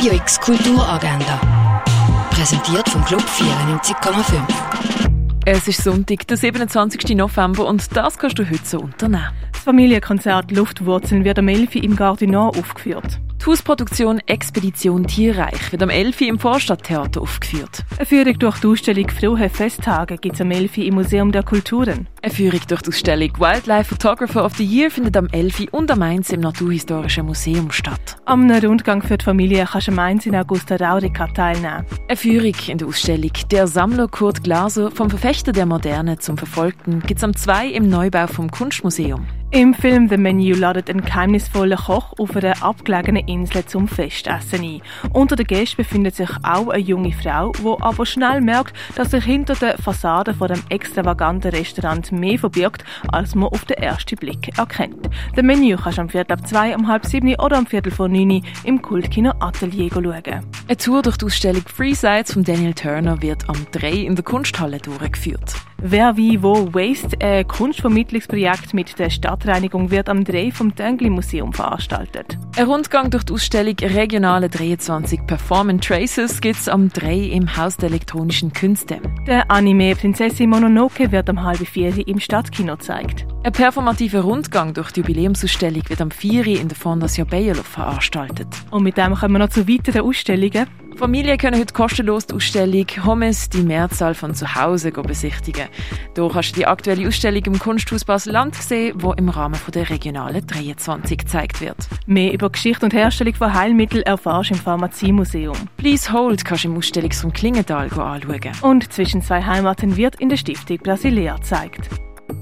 Radio X Kulturagenda. Präsentiert vom Club 94,5. Es ist Sonntag, der 27. November und das kannst du heute so unternehmen. Das Familienkonzert Luftwurzeln wird am 11. im Gardinor aufgeführt. Die Hausproduktion Expedition Tierreich wird am 11. im Vorstadttheater aufgeführt. Eine Führung durch die Ausstellung Frohe Festtage gibt es am 11. im Museum der Kulturen. Eine Führung durch die Ausstellung Wildlife Photographer of the Year findet am 11. und am Mainz im Naturhistorischen Museum statt. Am Rundgang für die Familie kannst du am Mainz in Augusta Raurica teilnehmen. Eine Führung in der Ausstellung Der Sammler Kurt Glaser vom Verfechter der Moderne zum Verfolgten gibt es am 2 im Neubau vom Kunstmuseum. Im Film The Menu ladet ein geheimnisvoller Koch auf einer abgelegenen Insel zum Festessen ein. Unter den Gästen befindet sich auch eine junge Frau, die aber schnell merkt, dass sich hinter der Fassade von dem extravaganten Restaurant mehr verbirgt, als man auf den ersten Blick erkennt. The Menu kannst du am Viertel ab zwei, um halb sieben oder am Viertel vor neun im Kultkino Atelier schauen. Eine Tour durch die Ausstellung Free Sides von Daniel Turner wird am 3 in der Kunsthalle durchgeführt. Wer wie wo Waste, ein Kunstvermittlungsprojekt mit der Stadtreinigung, wird am 3 vom Döngli Museum veranstaltet. Ein Rundgang durch die Ausstellung Regionale 23 Performance Traces gibt es am 3 im Haus der elektronischen Künste. Der Anime Prinzessin Mononoke wird am halb vier im Stadtkino gezeigt. Ein performativer Rundgang durch die Jubiläumsausstellung wird am 4 in der Fondation Bayerlof veranstaltet. Und mit dem kommen wir noch zu weiteren Ausstellungen. Familien können heute kostenlos die Ausstellung Hommes, die Mehrzahl von zu Hause besichtigen. Hier kannst du die aktuelle Ausstellung im Kunsthaus Basel-Land sehen, die im Rahmen der Regionalen 23 gezeigt wird. Mehr über Geschichte und Herstellung von Heilmitteln erfährst du im Pharmaziemuseum. Please Hold kannst du im Ausstellungsraum Klingenthal anschauen. Und zwischen zwei Heimaten wird in der Stiftung Brasilea gezeigt.